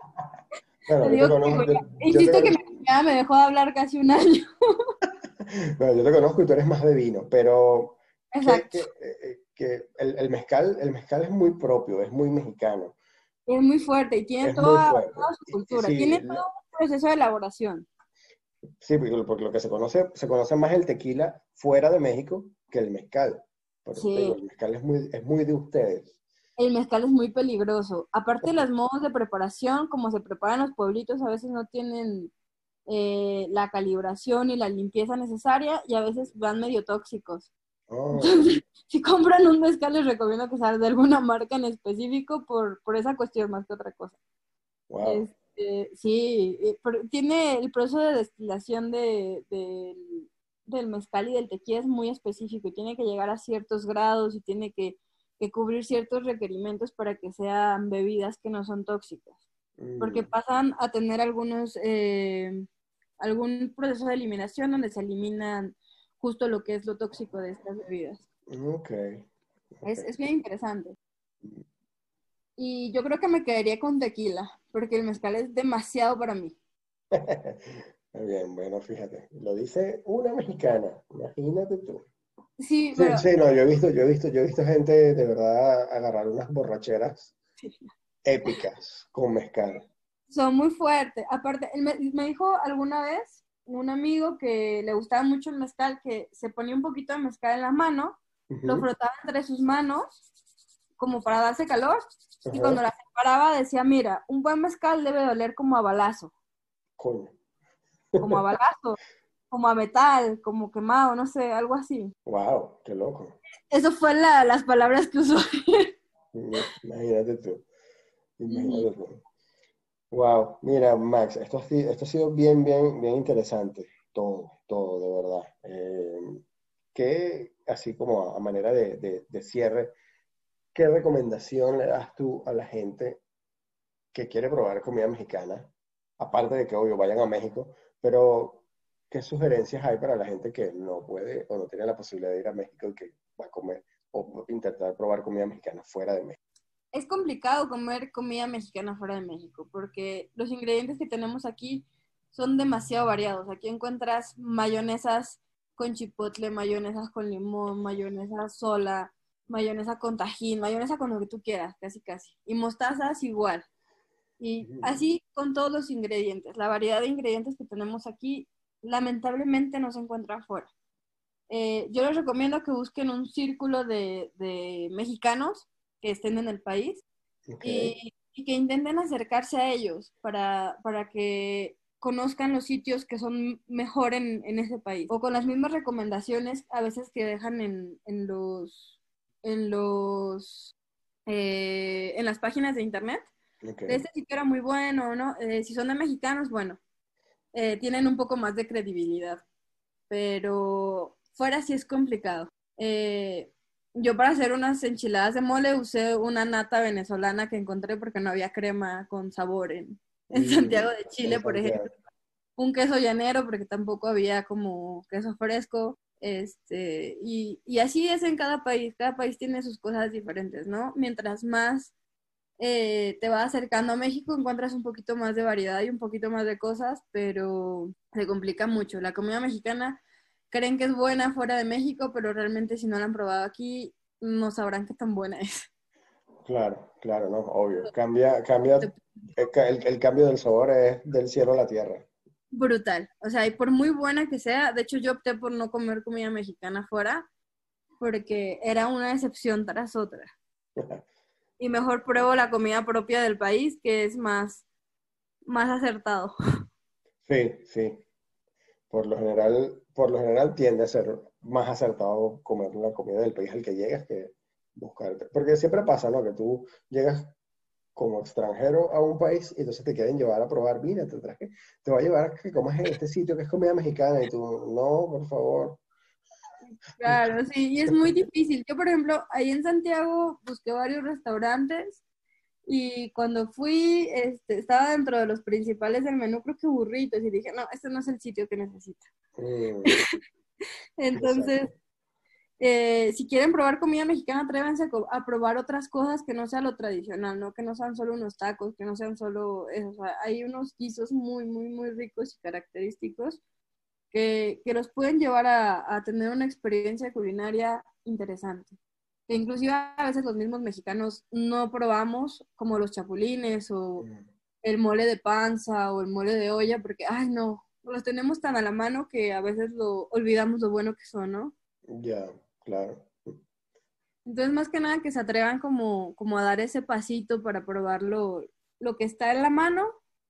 Bueno, Te yo digo te que conozco, ya- yo- yo Insisto te que mi me dejó de hablar casi un año. *laughs* bueno, yo te conozco y tú eres más de vino, pero que, Exacto. que, eh, eh, que el, el mezcal, el mezcal es muy propio, es muy mexicano, Es muy fuerte y tiene toda, fuerte. toda su cultura. sí, tiene todo un proceso de elaboración. Sí, porque, lo que se conoce, se conoce más el tequila fuera de México que el mezcal. Por Sí. digo, el mezcal es muy, es muy de ustedes. El mezcal es muy peligroso. Aparte, los modos de preparación, como se preparan los pueblitos, a veces no tienen eh, la calibración y la limpieza necesaria y a veces van medio tóxicos. Oh, Entonces, *laughs* si compran un mezcal, les recomiendo que sea de alguna marca en específico por, por esa cuestión más que otra cosa. wow. Este, sí, eh, pero tiene el proceso de destilación de, del- del mezcal y del tequila es muy específico y tiene que llegar a ciertos grados y tiene que, que cubrir ciertos requerimientos para que sean bebidas que no son tóxicas, porque Mm, pasan a tener algunos, eh, algún proceso de eliminación donde se eliminan justo lo que es lo tóxico de estas bebidas. ok, Es, ok. es bien interesante. Y yo creo que me quedaría con tequila, porque el mezcal es demasiado para mí. *laughs* Muy bien, bueno, fíjate, lo dice una mexicana, imagínate tú. Sí, Sí, pero sí, no, yo he visto, yo he visto, yo he visto gente de verdad agarrar unas borracheras épicas con mezcal. son muy fuertes. Aparte, él me, me dijo alguna vez un amigo que le gustaba mucho el mezcal, que se ponía un poquito de mezcal en la mano, lo frotaba entre sus manos, como para darse calor, y cuando la separaba decía, mira, un buen mezcal debe de oler como a balazo, coño. como a balazo, *laughs* como a metal, como quemado, no sé, algo así. Wow, qué loco. Eso fue la- las palabras que usó. Imagínate tú. Imagínate tú. Wow, mira, Max, esto, ha si- esto ha sido bien, bien, bien interesante. Todo, todo, de verdad. Eh, ¿qué, así como a, a manera de, de- de cierre, qué recomendación le das tú a la gente que quiere probar comida mexicana? Aparte de que, obvio, vayan a México, pero ¿qué sugerencias hay para la gente que no puede o no tiene la posibilidad de ir a México y que va a comer o intentar probar comida mexicana fuera de México? es complicado comer comida mexicana fuera de México porque los ingredientes que tenemos aquí son demasiado variados. Aquí encuentras mayonesas con chipotle, mayonesas con limón, mayonesa sola, mayonesa con tajín, mayonesa con lo que tú quieras, casi casi. Y mostazas igual. Y así con todos los ingredientes. La variedad de ingredientes que tenemos aquí lamentablemente no se encuentra afuera. Eh, yo les recomiendo que busquen un círculo de, de mexicanos que estén en el país y, y que intenten acercarse a ellos para, para que conozcan los sitios que son mejor en, en ese país. O con las mismas recomendaciones a veces que dejan en, en los, en los eh, en las páginas de internet. Este sitio era muy bueno, ¿no? Eh, si son de mexicanos, bueno, eh, tienen un poco más de credibilidad. Pero fuera sí es complicado. Eh, yo para hacer unas enchiladas de mole usé una nata venezolana que encontré porque no había crema con sabor en, en Mm, Santiago de Chile, por ejemplo. Un queso llanero porque tampoco había como queso fresco. Este, y, y así es en cada país. Cada país tiene sus cosas diferentes, ¿no? Mientras más eh, te vas acercando a México, encuentras un poquito más de variedad y un poquito más de cosas, pero se complica mucho. La comida mexicana creen que es buena fuera de México, pero realmente si no la han probado aquí, no sabrán qué tan buena es. Claro, claro, no, obvio. Cambia, cambia, el, ca- el- el cambio del sabor es del cielo a la tierra. Brutal. O sea, y por muy buena que sea, de hecho yo opté por no comer comida mexicana fuera, porque era una excepción tras otra. *laughs* Y mejor pruebo la comida propia del país, que es más, más acertado. Sí, sí. por lo general, por lo general tiende a ser más acertado comer la comida del país al que llegas que buscarte. Porque siempre pasa, ¿no? Que tú llegas como extranjero a un país y entonces te quieren llevar a probar, mira, te traje, te voy a llevar a que comas en este sitio que es comida mexicana y tú, no, por favor. Claro, sí, y es muy difícil. Yo, por ejemplo, ahí en Santiago busqué varios restaurantes y cuando fui, este, estaba dentro de los principales del menú, creo que burritos, y dije, no, este no es el sitio que necesito. Mm, *laughs* Entonces, eh, si quieren probar comida mexicana, atrévanse a, probar otras cosas que no sea lo tradicional, ¿no? Que no sean solo unos tacos, que no sean solo eso. O sea, hay unos guisos muy, muy, muy ricos y característicos que, que los pueden llevar a, a tener una experiencia culinaria interesante. Que inclusive a veces los mismos mexicanos no probamos, como los chapulines o mm. el mole de panza o el mole de olla, porque, ay, no, los tenemos tan a la mano que a veces lo olvidamos lo bueno que son, ¿no? Ya, claro. Entonces, más que nada que se atrevan como, como a dar ese pasito para probar lo, lo que está en la mano,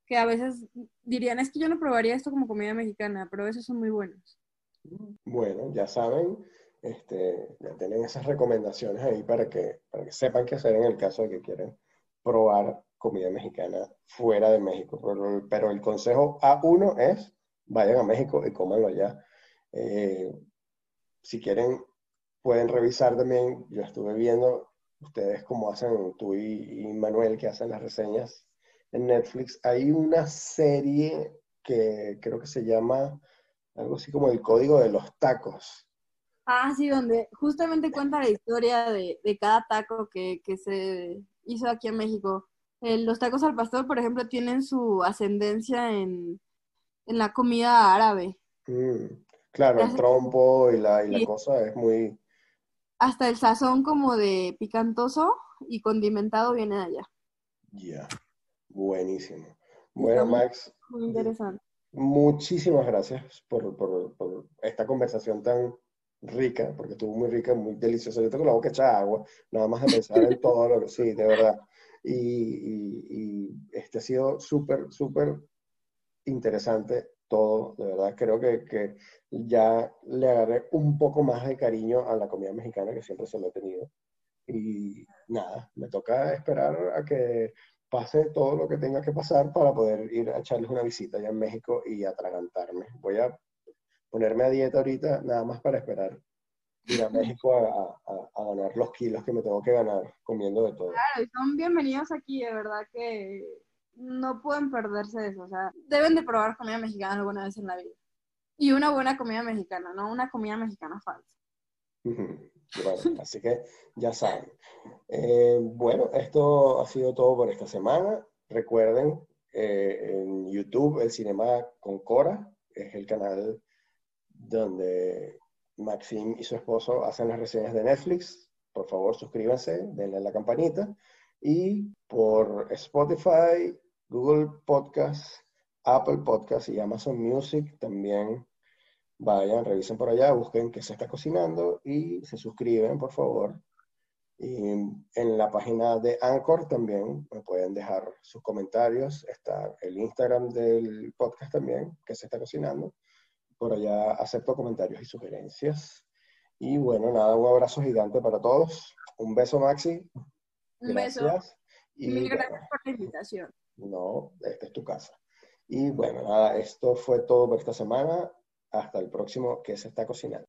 que a veces dirían, es que yo no probaría esto como comida mexicana, pero esos son muy buenos. Bueno, ya saben, este, ya tienen esas recomendaciones ahí para que, para que sepan qué hacer en el caso de que quieren probar comida mexicana fuera de México. Pero, pero el consejo A1 es, vayan a México y cómanlo allá. Eh, si quieren, pueden revisar también, yo estuve viendo ustedes cómo hacen, tú y Manuel, que hacen las reseñas en Netflix. Hay una serie que creo que se llama algo así como el código de los tacos. Ah, sí, donde justamente cuenta la historia de, de cada taco que, que se hizo aquí en México. Eh, los tacos al pastor, por ejemplo, tienen su ascendencia en, en la comida árabe. Mm, claro, el trompo y la, y la Sí. cosa es muy... Hasta el sazón como de picantoso y condimentado viene de allá. Ya, buenísimo. Bueno, Max, Muy interesante. muchísimas gracias por, por- por esta conversación tan rica, porque estuvo muy rica, muy deliciosa. Yo tengo la boca hecha agua, nada más de pensar en todo lo que... Sí, de verdad. Y, y- y este ha sido súper, súper interesante todo, de verdad. Creo que, que ya le agarré un poco más de cariño a la comida mexicana que siempre se lo he tenido. Y nada, me toca esperar a que pase todo lo que tenga que pasar para poder ir a echarles una visita allá en México y atragantarme. Voy a ponerme a dieta ahorita, nada más para esperar ir a México a, a- a ganar los kilos que me tengo que ganar comiendo de todo. Claro, y son bienvenidos aquí, de verdad que no pueden perderse de eso. O sea, deben de probar comida mexicana alguna vez en la vida. Y una buena comida mexicana, no una comida mexicana falsa. Ujú. Bueno, así que ya saben. Eh, bueno, esto ha sido todo por esta semana. Recuerden, eh, en YouTube, el Cinema con Cora, es el canal donde Maxim y su esposo hacen las reseñas de Netflix. Por favor, suscríbanse, denle la campanita. Y por Spotify, Google Podcast, Apple Podcast y Amazon Music también Vayan, revisen por allá, busquen qué se está cocinando y se suscriben, por favor. Y en la página de Anchor también me pueden dejar sus comentarios. Está el Instagram del podcast también, que se está cocinando. Por allá acepto comentarios y sugerencias. Y bueno, nada, un abrazo gigante para todos. Un beso, Maxi. Un beso. Gracias. Y mil bueno, gracias por la invitación. no, esta es tu casa. Y bueno, nada, esto fue todo por esta semana. Hasta el próximo que se está cocinando.